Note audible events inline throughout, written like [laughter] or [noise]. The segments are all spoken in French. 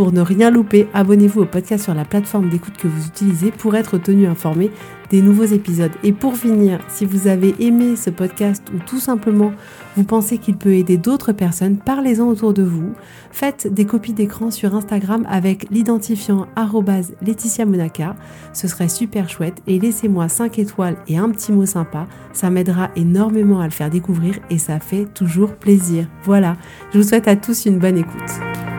Pour ne rien louper, abonnez-vous au podcast sur la plateforme d'écoute que vous utilisez pour être tenu informé des nouveaux épisodes. Et pour finir, si vous avez aimé ce podcast ou tout simplement vous pensez qu'il peut aider d'autres personnes, parlez-en autour de vous. Faites des copies d'écran sur Instagram avec l'identifiant Laetitia Monaca. Ce serait super chouette et laissez-moi 5 étoiles et un petit mot sympa. Ça m'aidera énormément à le faire découvrir et ça fait toujours plaisir. Voilà, je vous souhaite à tous une bonne écoute.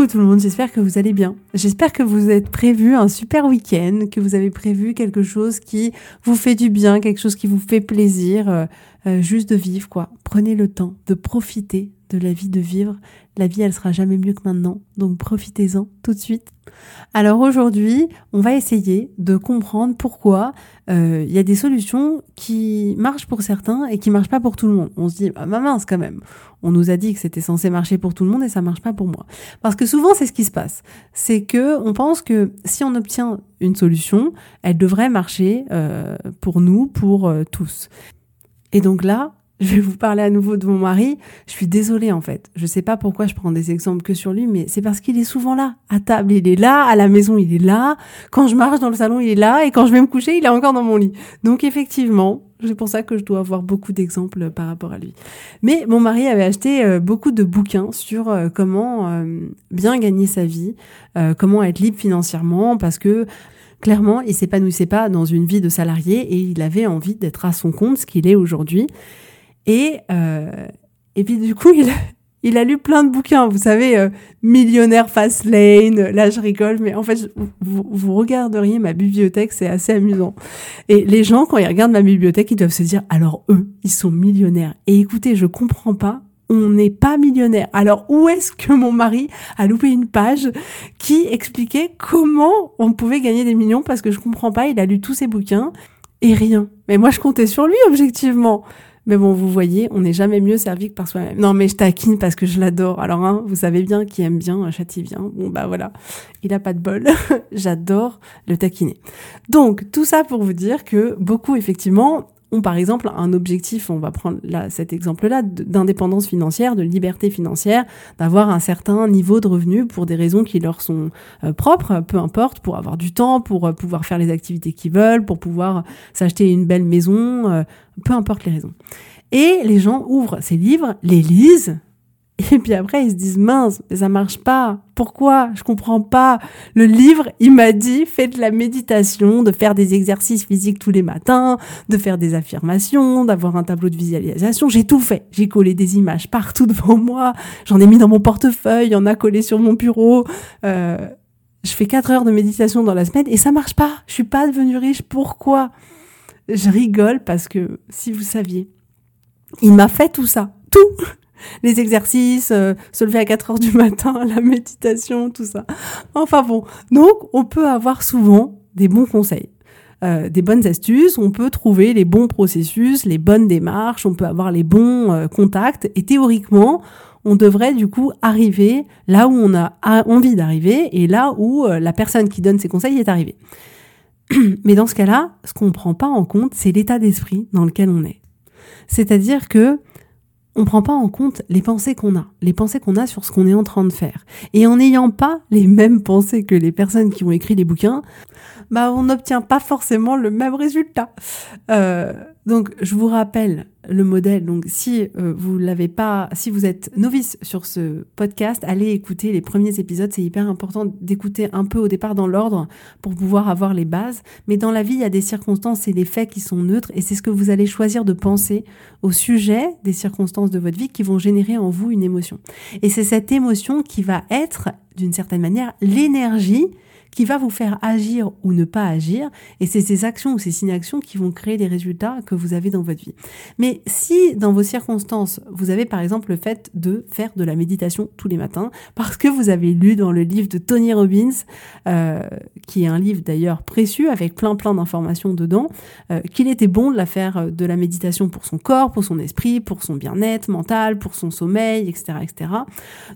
Coucou tout le monde, j'espère que vous allez bien. J'espère que vous êtes prévu un super week-end, que vous avez prévu quelque chose qui vous fait du bien, quelque chose qui vous fait plaisir, euh, euh, juste de vivre quoi. Prenez le temps de profiter de la vie de vivre. La vie, elle sera jamais mieux que maintenant, donc profitez-en tout de suite. Alors aujourd'hui, on va essayer de comprendre pourquoi euh, il y a des solutions qui marchent pour certains et qui marchent pas pour tout le monde. On se dit, ah mince quand même, on nous a dit que c'était censé marcher pour tout le monde et ça marche pas pour moi. Parce que souvent c'est ce qui se passe, c'est que on pense que si on obtient une solution, elle devrait marcher euh, pour nous, pour euh, tous. Et donc là, [laughs] je vais vous parler à nouveau de mon mari. Je suis désolée en fait. Je sais pas pourquoi je prends des exemples que sur lui, mais c'est parce qu'il est souvent là. À table, il est là. À la maison, il est là. Quand je marche dans le salon, il est là. Et quand je vais me coucher, il est encore dans mon lit. Donc effectivement, c'est pour ça que je dois avoir beaucoup d'exemples par rapport à lui. Mais mon mari avait acheté euh, beaucoup de bouquins sur euh, comment euh, bien gagner sa vie, comment être libre financièrement, parce que clairement, il s'épanouissait pas dans une vie de salarié et il avait envie d'être à son compte, ce qu'il est aujourd'hui. Et, euh, et puis du coup, il, [laughs] il a lu plein de bouquins, vous savez, euh, Millionnaire Fast Lane, là je rigole, mais en fait, vous, vous regarderiez ma bibliothèque, c'est assez amusant. Et les gens, quand ils regardent ma bibliothèque, ils doivent se dire, alors eux, ils sont millionnaires. Et écoutez, je comprends pas, on n'est pas millionnaire. Alors où est-ce que mon mari a loupé une page qui expliquait comment on pouvait gagner des millions? Parce que je comprends pas, il a lu tous ses bouquins et rien. Mais moi, je comptais sur lui, objectivement. Mais bon, vous voyez, on n'est jamais mieux servi que par soi-même. Non, mais je taquine parce que je l'adore. Alors, hein, vous savez bien qui aime bien châtie bien. Bon, bah voilà, il a pas de bol. [laughs] J'adore le taquiner. Donc, tout ça pour vous dire que beaucoup, effectivement, ont par exemple un objectif, on va prendre là cet exemple-là, d'indépendance financière, de liberté financière, d'avoir un certain niveau de revenus pour des raisons qui leur sont euh, propres, peu importe, pour avoir du temps, pour euh, pouvoir faire les activités qu'ils veulent, pour pouvoir s'acheter une belle maison, euh, peu importe les raisons. Et les gens ouvrent ces livres, les lisent, et puis après, ils se disent mince, mais ça marche pas. Pourquoi? Je comprends pas. Le livre, il m'a dit faites de la méditation, de faire des exercices physiques tous les matins, de faire des affirmations, d'avoir un tableau de visualisation. J'ai tout fait. J'ai collé des images partout [laughs] devant moi. J'en ai mis dans mon portefeuille, il en a collé sur mon bureau. Euh, je fais 4 heures de méditation dans la semaine et ça marche pas. Je suis pas devenue riche. Pourquoi? Je rigole parce que si vous saviez, il m'a fait tout ça. Tout les exercices, euh, se lever à 4 heures du matin, [laughs] la méditation, tout ça. Enfin bon, donc on peut avoir souvent des bons conseils. Euh, des bonnes astuces, on peut trouver les bons processus, les bonnes démarches, on peut avoir les bons euh, contacts et théoriquement, on devrait du coup arriver là où on a envie d'arriver et là où la personne qui donne ses conseils est arrivée. [clears throat] Mais dans ce cas-là, ce qu'on ne prend pas en compte, c'est l'état d'esprit dans lequel on est. C'est-à-dire que on prend pas en compte les pensées qu'on a, les pensées qu'on a sur ce qu'on est en train de faire. Et en n'ayant pas les mêmes pensées que les personnes qui ont écrit les bouquins, bah on n'obtient pas forcément le même résultat. Euh, donc je vous rappelle le modèle. Donc si euh, vous l'avez pas, si vous êtes novice sur ce podcast, allez écouter les premiers épisodes. C'est hyper important d'écouter un peu au départ dans l'ordre pour pouvoir avoir les bases. Mais dans la vie, il y a des circonstances et des faits qui sont neutres et c'est ce que vous allez choisir de penser au sujet des circonstances de votre vie qui vont générer en vous une émotion. Et c'est cette émotion qui va être d'une certaine manière l'énergie qui va vous faire agir ou ne pas agir. Et c'est ces actions ou ces inactions qui vont créer les résultats que vous avez dans votre vie. Mais si dans vos circonstances, vous avez par exemple le fait de faire de la méditation tous les matins, parce que vous avez lu dans le livre de Tony Robbins, euh, qui est un livre d'ailleurs précieux avec plein plein d'informations dedans, euh, qu'il était bon de la faire euh, de la méditation pour son corps, pour son esprit, pour son bien-être mental, pour son sommeil, etc., etc.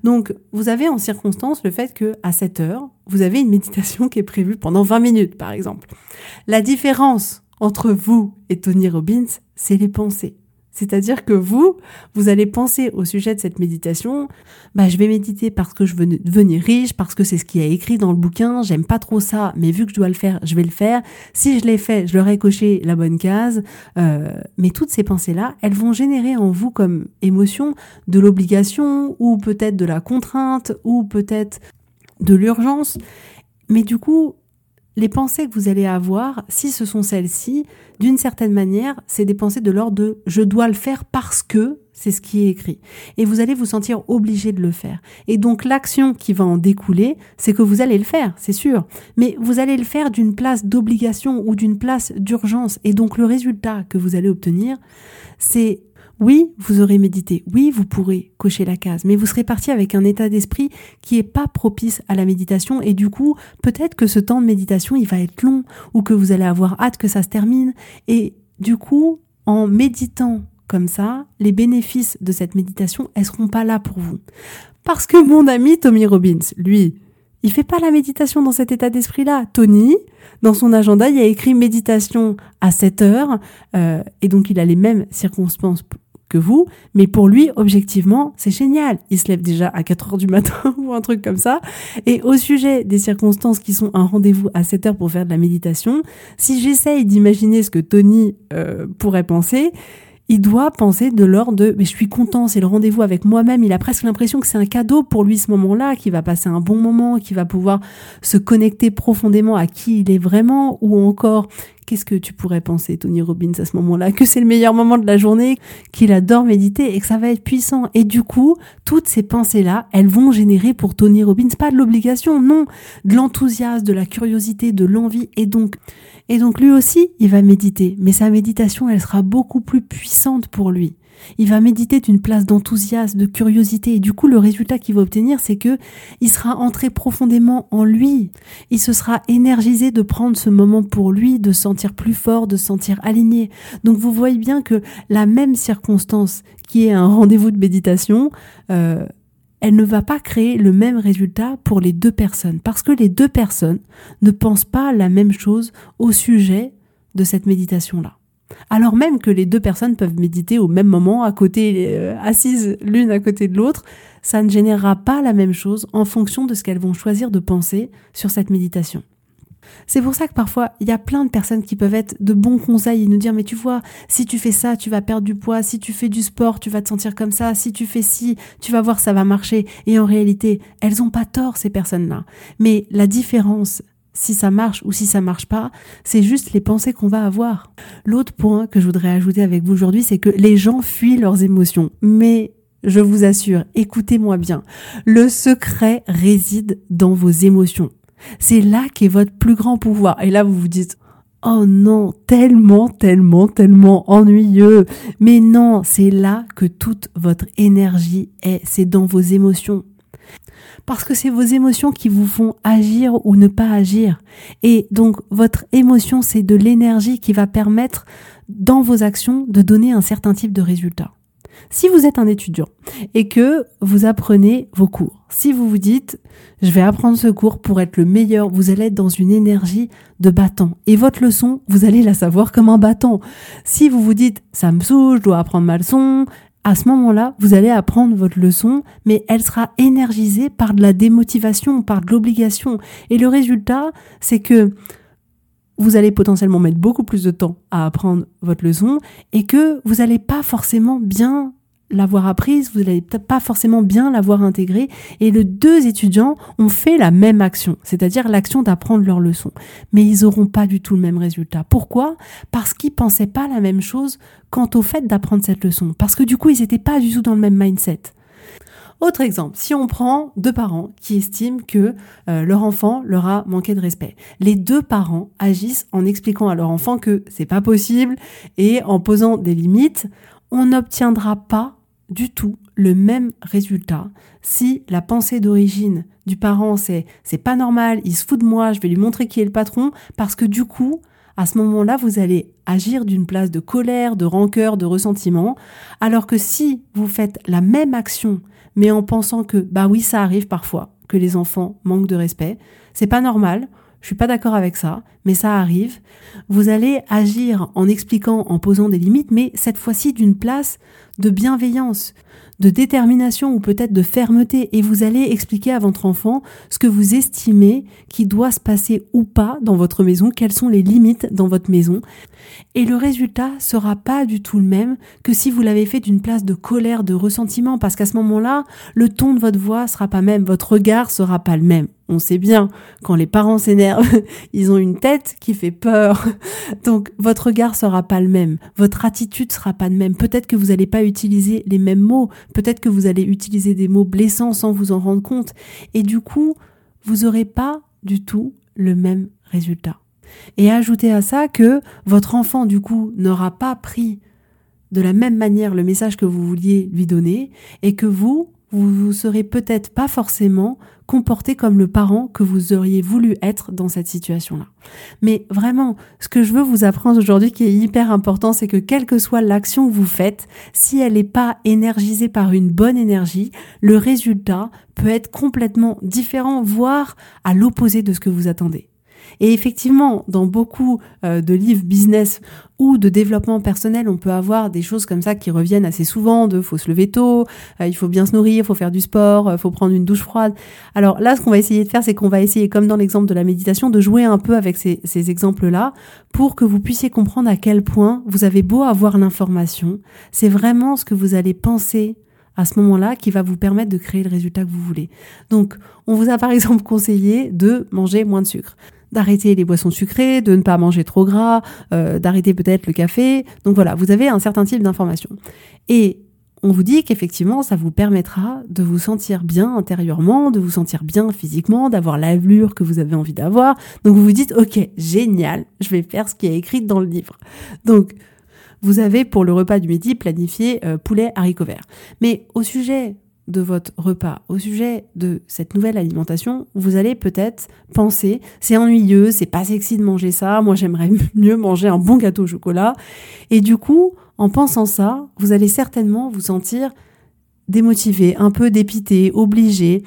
Donc vous avez en circonstance le fait que à 7 heures, vous avez une méditation qui est prévue pendant 20 minutes, par exemple. La différence entre vous et Tony Robbins, c'est les pensées. C'est-à-dire que vous, vous allez penser au sujet de cette méditation, bah, je vais méditer parce que je veux devenir riche, parce que c'est ce qui est écrit dans le bouquin, j'aime pas trop ça, mais vu que je dois le faire, je vais le faire. Si je l'ai fait, je leur ai coché la bonne case. Euh, mais toutes ces pensées-là, elles vont générer en vous comme émotion de l'obligation, ou peut-être de la contrainte, ou peut-être de l'urgence. Mais du coup, les pensées que vous allez avoir, si ce sont celles-ci, d'une certaine manière, c'est des pensées de l'ordre de je dois le faire parce que c'est ce qui est écrit. Et vous allez vous sentir obligé de le faire. Et donc l'action qui va en découler, c'est que vous allez le faire, c'est sûr. Mais vous allez le faire d'une place d'obligation ou d'une place d'urgence. Et donc le résultat que vous allez obtenir, c'est oui, vous aurez médité. Oui, vous pourrez cocher la case. Mais vous serez parti avec un état d'esprit qui est pas propice à la méditation. Et du coup, peut-être que ce temps de méditation, il va être long ou que vous allez avoir hâte que ça se termine. Et du coup, en méditant comme ça, les bénéfices de cette méditation, elles seront pas là pour vous. Parce que mon ami Tommy Robbins, lui, il fait pas la méditation dans cet état d'esprit-là. Tony, dans son agenda, il a écrit méditation à 7 heures, euh, et donc il a les mêmes circonstances vous, mais pour lui, objectivement, c'est génial. Il se lève déjà à 4 heures du matin [laughs] ou un truc comme ça. Et au sujet des circonstances qui sont un rendez-vous à 7 heures pour faire de la méditation, si j'essaye d'imaginer ce que Tony euh, pourrait penser, il doit penser de l'ordre de mais je suis content, c'est le rendez-vous avec moi-même. Il a presque l'impression que c'est un cadeau pour lui ce moment-là, qu'il va passer un bon moment, qu'il va pouvoir se connecter profondément à qui il est vraiment, ou encore Qu'est-ce que tu pourrais penser, Tony Robbins, à ce moment-là? Que c'est le meilleur moment de la journée, qu'il adore méditer et que ça va être puissant. Et du coup, toutes ces pensées-là, elles vont générer pour Tony Robbins pas de l'obligation, non, de l'enthousiasme, de la curiosité, de l'envie. Et donc, et donc lui aussi, il va méditer. Mais sa méditation, elle sera beaucoup plus puissante pour lui. Il va méditer d'une place d'enthousiasme, de curiosité, et du coup, le résultat qu'il va obtenir, c'est que il sera entré profondément en lui. Il se sera énergisé de prendre ce moment pour lui, de sentir plus fort, de sentir aligné. Donc, vous voyez bien que la même circonstance qui est un rendez-vous de méditation, euh, elle ne va pas créer le même résultat pour les deux personnes, parce que les deux personnes ne pensent pas la même chose au sujet de cette méditation-là alors même que les deux personnes peuvent méditer au même moment, à côté, euh, assises l'une à côté de l'autre, ça ne générera pas la même chose en fonction de ce qu'elles vont choisir de penser sur cette méditation. C'est pour ça que parfois, il y a plein de personnes qui peuvent être de bons conseils et nous dire, mais tu vois, si tu fais ça, tu vas perdre du poids, si tu fais du sport, tu vas te sentir comme ça, si tu fais ci, tu vas voir, ça va marcher. Et en réalité, elles n'ont pas tort, ces personnes-là. Mais la différence, si ça marche ou si ça marche pas, c'est juste les pensées qu'on va avoir. L'autre point que je voudrais ajouter avec vous aujourd'hui, c'est que les gens fuient leurs émotions. Mais je vous assure, écoutez-moi bien, le secret réside dans vos émotions. C'est là qu'est votre plus grand pouvoir. Et là, vous vous dites, Oh non, tellement, tellement, tellement ennuyeux. Mais non, c'est là que toute votre énergie est, c'est dans vos émotions parce que c'est vos émotions qui vous font agir ou ne pas agir. Et donc votre émotion, c'est de l'énergie qui va permettre dans vos actions de donner un certain type de résultat. Si vous êtes un étudiant et que vous apprenez vos cours, si vous vous dites je vais apprendre ce cours pour être le meilleur, vous allez être dans une énergie de battant et votre leçon, vous allez la savoir comme un battant. Si vous vous dites ça me saoule, je dois apprendre ma leçon, à ce moment-là, vous allez apprendre votre leçon, mais elle sera énergisée par de la démotivation, par de l'obligation. Et le résultat, c'est que vous allez potentiellement mettre beaucoup plus de temps à apprendre votre leçon et que vous n'allez pas forcément bien l'avoir apprise, vous n'allez peut-être pas forcément bien l'avoir intégrée. Et les deux étudiants ont fait la même action, c'est-à-dire l'action d'apprendre leur leçon. Mais ils n'auront pas du tout le même résultat. Pourquoi? Parce qu'ils pensaient pas la même chose quant au fait d'apprendre cette leçon. Parce que du coup, ils n'étaient pas du tout dans le même mindset. Autre exemple, si on prend deux parents qui estiment que euh, leur enfant leur a manqué de respect, les deux parents agissent en expliquant à leur enfant que c'est pas possible et en posant des limites, on n'obtiendra pas du tout le même résultat. Si la pensée d'origine du parent c'est c'est pas normal, il se fout de moi, je vais lui montrer qui est le patron parce que du coup, à ce moment-là, vous allez agir d'une place de colère, de rancœur, de ressentiment, alors que si vous faites la même action mais en pensant que bah oui, ça arrive parfois que les enfants manquent de respect, c'est pas normal, je suis pas d'accord avec ça, mais ça arrive. Vous allez agir en expliquant, en posant des limites, mais cette fois-ci d'une place de bienveillance, de détermination ou peut-être de fermeté et vous allez expliquer à votre enfant ce que vous estimez qui doit se passer ou pas dans votre maison, quelles sont les limites dans votre maison. Et le résultat sera pas du tout le même que si vous l'avez fait d'une place de colère, de ressentiment, parce qu'à ce moment-là, le ton de votre voix sera pas même, votre regard sera pas le même. On sait bien, quand les parents s'énervent, [laughs] ils ont une tête qui fait peur. [laughs] Donc, votre regard sera pas le même. Votre attitude sera pas le même. Peut-être que vous n'allez pas utiliser les mêmes mots. Peut-être que vous allez utiliser des mots blessants sans vous en rendre compte. Et du coup, vous aurez pas du tout le même résultat. Et ajoutez à ça que votre enfant, du coup, n'aura pas pris de la même manière le message que vous vouliez lui donner et que vous, vous vous serez peut-être pas forcément comporté comme le parent que vous auriez voulu être dans cette situation-là. Mais vraiment, ce que je veux vous apprendre aujourd'hui qui est hyper important, c'est que quelle que soit l'action que vous faites, si elle n'est pas énergisée par une bonne énergie, le résultat peut être complètement différent, voire à l'opposé de ce que vous attendez. Et effectivement, dans beaucoup euh, de livres business ou de développement personnel, on peut avoir des choses comme ça qui reviennent assez souvent de faut se lever tôt, euh, il faut bien se nourrir, il faut faire du sport, euh, faut prendre une douche froide. Alors là, ce qu'on va essayer de faire, c'est qu'on va essayer, comme dans l'exemple de la méditation, de jouer un peu avec ces, ces exemples-là pour que vous puissiez comprendre à quel point vous avez beau avoir l'information, c'est vraiment ce que vous allez penser à ce moment-là qui va vous permettre de créer le résultat que vous voulez. Donc, on vous a par [laughs] exemple conseillé de manger moins de sucre d'arrêter les boissons sucrées, de ne pas manger trop gras, euh, d'arrêter peut-être le café. Donc voilà, vous avez un certain type d'informations. Et on vous dit qu'effectivement, ça vous permettra de vous sentir bien intérieurement, de vous sentir bien physiquement, d'avoir l'allure que vous avez envie d'avoir. Donc vous vous dites, ok, génial, je vais faire ce qui est écrit dans le livre. Donc, vous avez pour le repas du midi planifié euh, poulet haricots verts. Mais au sujet de votre repas, au sujet de cette nouvelle alimentation, vous allez peut-être penser c'est ennuyeux, c'est pas sexy de manger ça, moi j'aimerais [laughs] mieux manger un bon gâteau au chocolat. Et du coup, en pensant ça, vous allez certainement vous sentir démotivé, un peu dépité, obligé.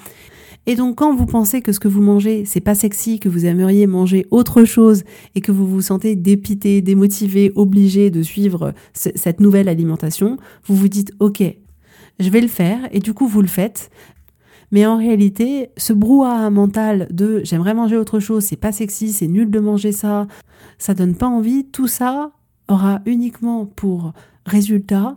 Et donc quand vous pensez que ce que vous mangez, c'est pas sexy, que vous aimeriez manger autre chose et que vous vous sentez dépité, démotivé, obligé de suivre cette nouvelle alimentation, vous vous dites OK, je vais le faire, et du coup vous le faites. Mais en réalité, ce brouhaha mental de j'aimerais manger autre chose, c'est pas sexy, c'est nul de manger ça, ça donne pas envie, tout ça aura uniquement pour résultat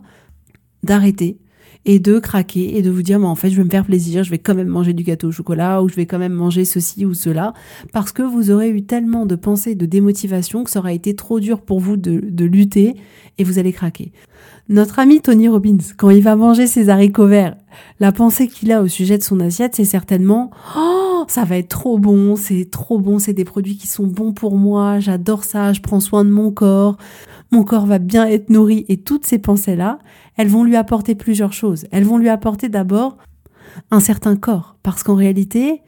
d'arrêter et de craquer et de vous dire mais en fait je vais me faire plaisir, je vais quand même manger du gâteau au chocolat ou je vais quand même manger ceci ou cela parce que vous aurez eu tellement de pensées de démotivation que ça aura été trop dur pour vous de, de lutter et vous allez craquer. Notre ami Tony Robbins, quand il va manger ses haricots verts, la pensée qu'il a au sujet de son assiette, c'est certainement Oh, ça va être trop bon, c'est trop bon, c'est des produits qui sont bons pour moi, j'adore ça, je prends soin de mon corps, mon corps va bien être nourri. Et toutes ces pensées-là, elles vont lui apporter plusieurs choses. Elles vont lui apporter d'abord un certain corps, parce qu'en réalité,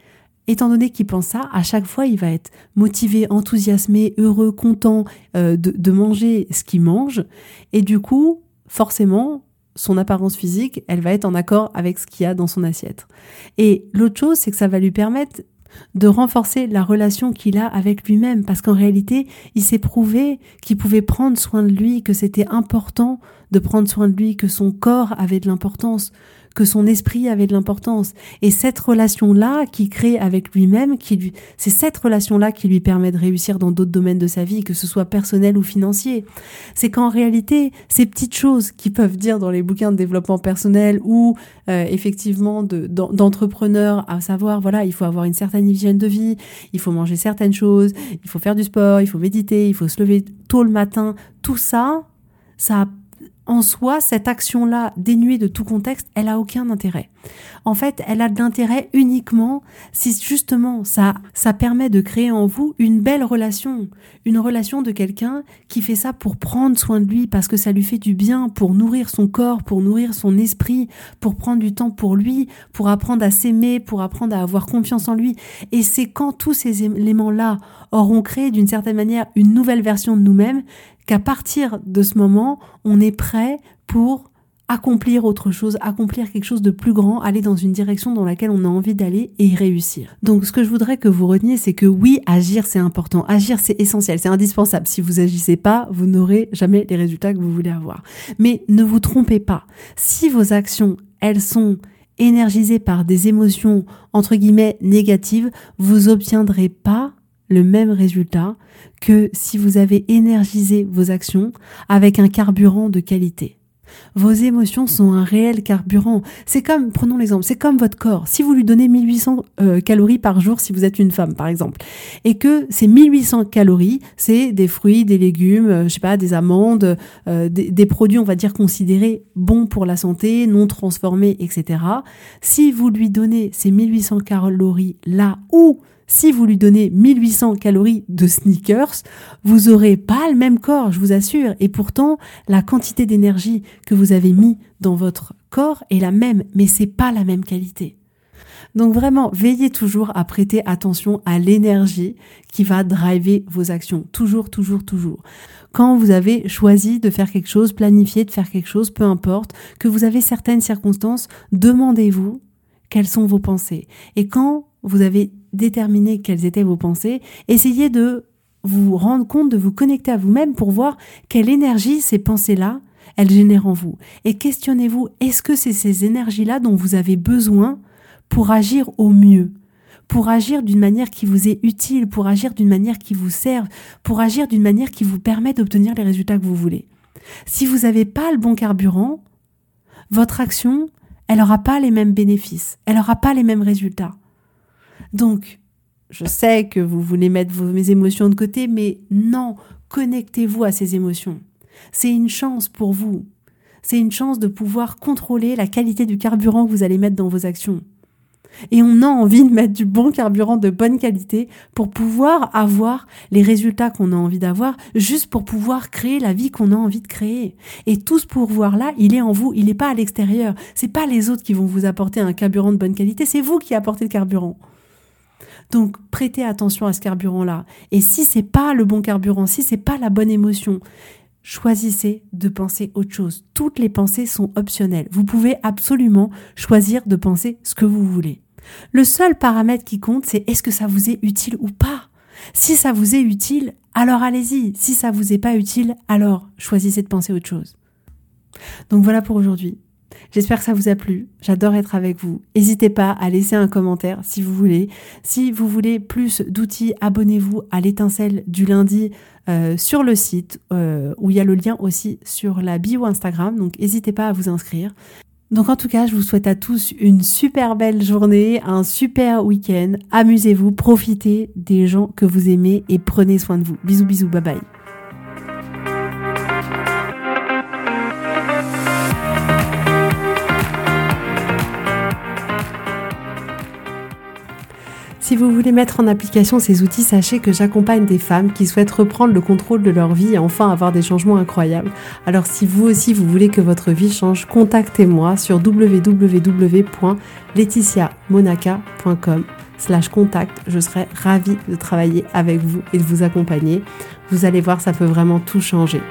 étant donné qu'il pense ça, à chaque fois, il va être motivé, enthousiasmé, heureux, content euh, de, de manger ce qu'il mange. Et du coup, forcément, son apparence physique, elle va être en accord avec ce qu'il y a dans son assiette. Et l'autre chose, c'est que ça va lui permettre de renforcer la relation qu'il a avec lui-même, parce qu'en réalité, il s'est prouvé qu'il pouvait prendre soin de lui, que c'était important de prendre soin de lui, que son corps avait de l'importance, que son esprit avait de l'importance. Et cette relation-là qui crée avec lui-même, qui lui, c'est cette relation-là qui lui permet de réussir dans d'autres domaines de sa vie, que ce soit personnel ou financier. C'est qu'en réalité, ces petites choses qui peuvent dire dans les bouquins de développement personnel ou euh, effectivement d'entrepreneurs, à savoir, voilà, il faut avoir une certaine hygiène de vie, il faut manger certaines choses, il faut faire du sport, il faut méditer, il faut se lever tôt le matin, tout ça, ça en soi, cette action-là, dénuée de tout contexte, elle a aucun intérêt. En fait, elle a de l'intérêt uniquement si justement ça, ça permet de créer en vous une belle relation, une relation de quelqu'un qui fait ça pour prendre soin de lui parce que ça lui fait du bien, pour nourrir son corps, pour nourrir son esprit, pour prendre du temps pour lui, pour apprendre à s'aimer, pour apprendre à avoir confiance en lui. Et c'est quand tous ces éléments-là auront créé d'une certaine manière une nouvelle version de nous-mêmes qu'à partir de ce moment, on est prêt pour accomplir autre chose, accomplir quelque chose de plus grand, aller dans une direction dans laquelle on a envie d'aller et y réussir. Donc ce que je voudrais que vous reteniez, c'est que oui, agir c'est important, agir c'est essentiel, c'est indispensable. Si vous agissez pas, vous n'aurez jamais les résultats que vous voulez avoir. Mais ne vous trompez pas. Si vos actions, elles sont énergisées par des émotions entre guillemets négatives, vous obtiendrez pas le même résultat que si vous avez énergisé vos actions avec un carburant de qualité. Vos émotions sont un réel carburant. C'est comme, prenons l'exemple, c'est comme votre corps. Si vous lui donnez 1800 euh, calories par jour, si vous êtes une femme par exemple, et que ces 1800 calories, c'est des fruits, des légumes, euh, je sais pas, des amandes, euh, des, des, produits, on va dire considérés bons pour la santé, non transformés, etc. Si vous lui donnez ces 1800 calories là où si vous lui donnez 1800 calories de sneakers, vous aurez pas le même corps, je vous assure. Et pourtant, la quantité d'énergie que vous avez mis dans votre corps est la même, mais c'est pas la même qualité. Donc vraiment, veillez toujours à prêter attention à l'énergie qui va driver vos actions. Toujours, toujours, toujours. Quand vous avez choisi de faire quelque chose, planifié de faire quelque chose, peu importe, que vous avez certaines circonstances, demandez-vous quelles sont vos pensées. Et quand vous avez déterminé quelles étaient vos pensées, essayez de vous rendre compte, de vous connecter à vous-même pour voir quelle énergie ces pensées-là, elles génèrent en vous. Et questionnez-vous, est-ce que c'est ces énergies-là dont vous avez besoin pour agir au mieux pour agir d'une manière qui vous est utile, pour agir d'une manière qui vous serve, pour agir d'une manière qui vous permet d'obtenir les résultats que vous voulez? Si vous n'avez pas le bon carburant, votre action, elle n'aura pas les mêmes bénéfices, elle n'aura pas les mêmes résultats. Donc, je sais que vous voulez mettre vos, mes émotions de côté, mais non, connectez-vous à ces émotions. C'est une chance pour vous. C'est une chance de pouvoir contrôler la qualité du carburant que vous allez mettre dans vos actions. Et on a envie de mettre du bon carburant de bonne qualité pour pouvoir avoir les résultats qu'on a envie d'avoir, juste pour pouvoir créer la vie qu'on a envie de créer. Et tout ce pouvoir-là, il est en vous, il n'est pas à l'extérieur. C'est pas les autres qui vont vous apporter un carburant de bonne qualité, c'est vous qui apportez le carburant. Donc prêtez attention à ce carburant-là. Et si c'est pas le bon carburant, si c'est pas la bonne émotion, choisissez de penser autre chose. Toutes les pensées sont optionnelles. Vous pouvez absolument choisir de penser ce que vous voulez. Le seul paramètre qui compte, c'est est-ce que ça vous est utile ou pas? Si ça vous est utile, alors allez-y. Si ça vous est pas utile, alors choisissez de penser autre chose. Donc voilà pour aujourd'hui. J'espère que ça vous a plu. J'adore être avec vous. N'hésitez pas à laisser un commentaire si vous voulez. Si vous voulez plus d'outils, abonnez-vous à l'étincelle du lundi euh, sur le site euh, où il y a le lien aussi sur la bio Instagram. Donc n'hésitez pas à vous inscrire. Donc en tout cas, je vous souhaite à tous une super belle journée, un super week-end. Amusez-vous, profitez des gens que vous aimez et prenez soin de vous. Bisous bisous, bye bye. Si vous voulez mettre en application ces outils, sachez que j'accompagne des femmes qui souhaitent reprendre le contrôle de leur vie et enfin avoir des changements incroyables. Alors si vous aussi vous voulez que votre vie change, contactez-moi sur www.laetitiamonaca.com slash contact. Je serai ravie de travailler avec vous et de vous accompagner. Vous allez voir, ça peut vraiment tout changer.